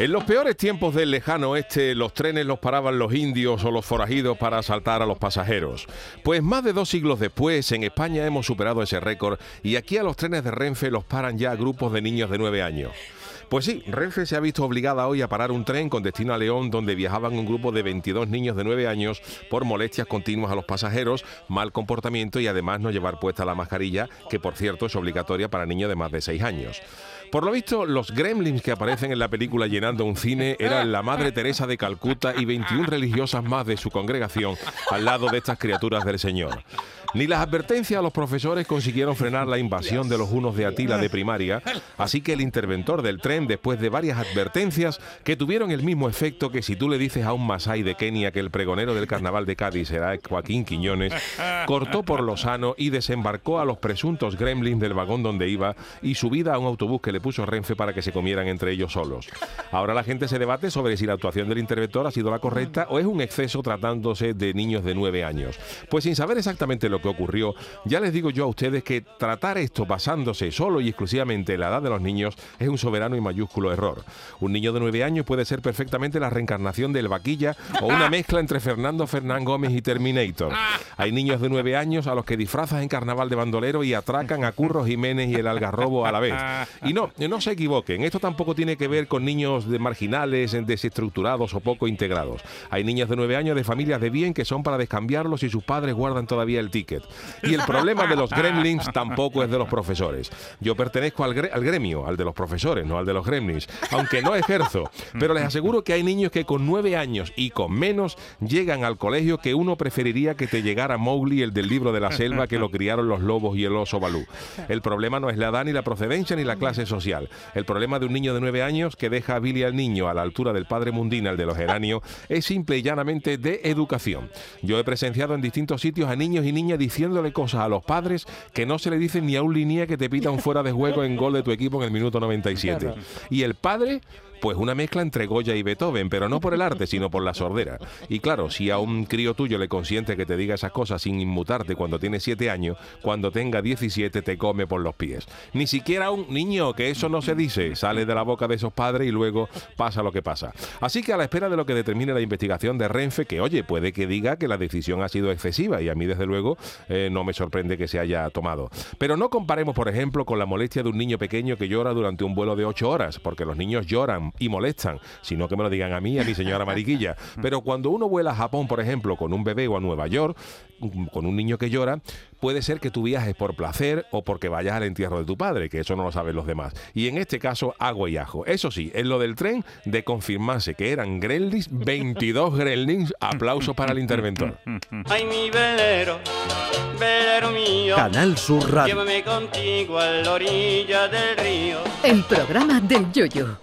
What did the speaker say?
En los peores tiempos del lejano oeste, los trenes los paraban los indios o los forajidos para asaltar a los pasajeros. Pues más de dos siglos después, en España hemos superado ese récord y aquí a los trenes de Renfe los paran ya grupos de niños de nueve años. Pues sí, Renfe se ha visto obligada hoy a parar un tren con destino a León donde viajaban un grupo de 22 niños de 9 años por molestias continuas a los pasajeros, mal comportamiento y además no llevar puesta la mascarilla, que por cierto es obligatoria para niños de más de 6 años. Por lo visto, los gremlins que aparecen en la película llenando un cine eran la Madre Teresa de Calcuta y 21 religiosas más de su congregación al lado de estas criaturas del Señor. Ni las advertencias a los profesores consiguieron frenar la invasión de los unos de Atila de primaria, así que el interventor del tren, después de varias advertencias que tuvieron el mismo efecto que si tú le dices a un masái de Kenia que el pregonero del carnaval de Cádiz será Joaquín Quiñones, cortó por lo sano y desembarcó a los presuntos gremlins del vagón donde iba y subida a un autobús que le puso Renfe para que se comieran entre ellos solos. Ahora la gente se debate sobre si la actuación del interventor ha sido la correcta o es un exceso tratándose de niños de nueve años. Pues sin saber exactamente lo que ocurrió, ya les digo yo a ustedes que tratar esto basándose solo y exclusivamente en la edad de los niños es un soberano y mayúsculo error. Un niño de nueve años puede ser perfectamente la reencarnación del vaquilla o una mezcla entre Fernando Fernán Gómez y Terminator. Hay niños de nueve años a los que disfrazas en carnaval de bandolero y atracan a Curro Jiménez y el algarrobo a la vez. Y no, no se equivoquen, esto tampoco tiene que ver con niños de marginales, desestructurados o poco integrados. Hay niños de nueve años de familias de bien que son para descambiarlos y sus padres guardan todavía el ticket. Y el problema de los gremlins tampoco es de los profesores. Yo pertenezco al, gremio, al de los profesores, no al de los gremlins, aunque no ejerzo. Pero les aseguro que hay niños que con nueve años y con menos llegan al colegio que uno preferiría que te llegara Mowgli, el del libro de la selva, que lo criaron los lobos y el oso balú. El problema no es la edad ni la procedencia ni la clase social. El problema de un niño de nueve años que deja a Billy al niño a la altura del padre mundina, el de los geranios, es simple y llanamente de educación. Yo he presenciado en distintos sitios a niños y niñas diciéndole cosas a los padres que no se le dicen ni a un línea que te pita un fuera de juego en gol de tu equipo en el minuto 97. Y el padre pues una mezcla entre Goya y Beethoven, pero no por el arte, sino por la sordera. Y claro, si a un crío tuyo le consiente que te diga esas cosas sin inmutarte cuando tiene 7 años, cuando tenga 17 te come por los pies. Ni siquiera un niño, que eso no se dice, sale de la boca de esos padres y luego pasa lo que pasa. Así que a la espera de lo que determine la investigación de Renfe, que oye, puede que diga que la decisión ha sido excesiva y a mí desde luego eh, no me sorprende que se haya tomado. Pero no comparemos, por ejemplo, con la molestia de un niño pequeño que llora durante un vuelo de 8 horas, porque los niños lloran y molestan, sino que me lo digan a mí, a mi señora Mariquilla. Pero cuando uno vuela a Japón, por ejemplo, con un bebé o a Nueva York, mm, con un niño que llora, puede ser que tú viajes por placer o porque vayas al entierro de tu padre, que eso no lo saben los demás. Y en este caso, agua y ajo. Eso sí, en lo del tren, de confirmarse que eran gremlins, 22 gremlins, aplausos para el interventor. Ay, mi velero, velero mío. Canal Sur Radio. Llévame contigo a la orilla del río. El programa del Yoyo.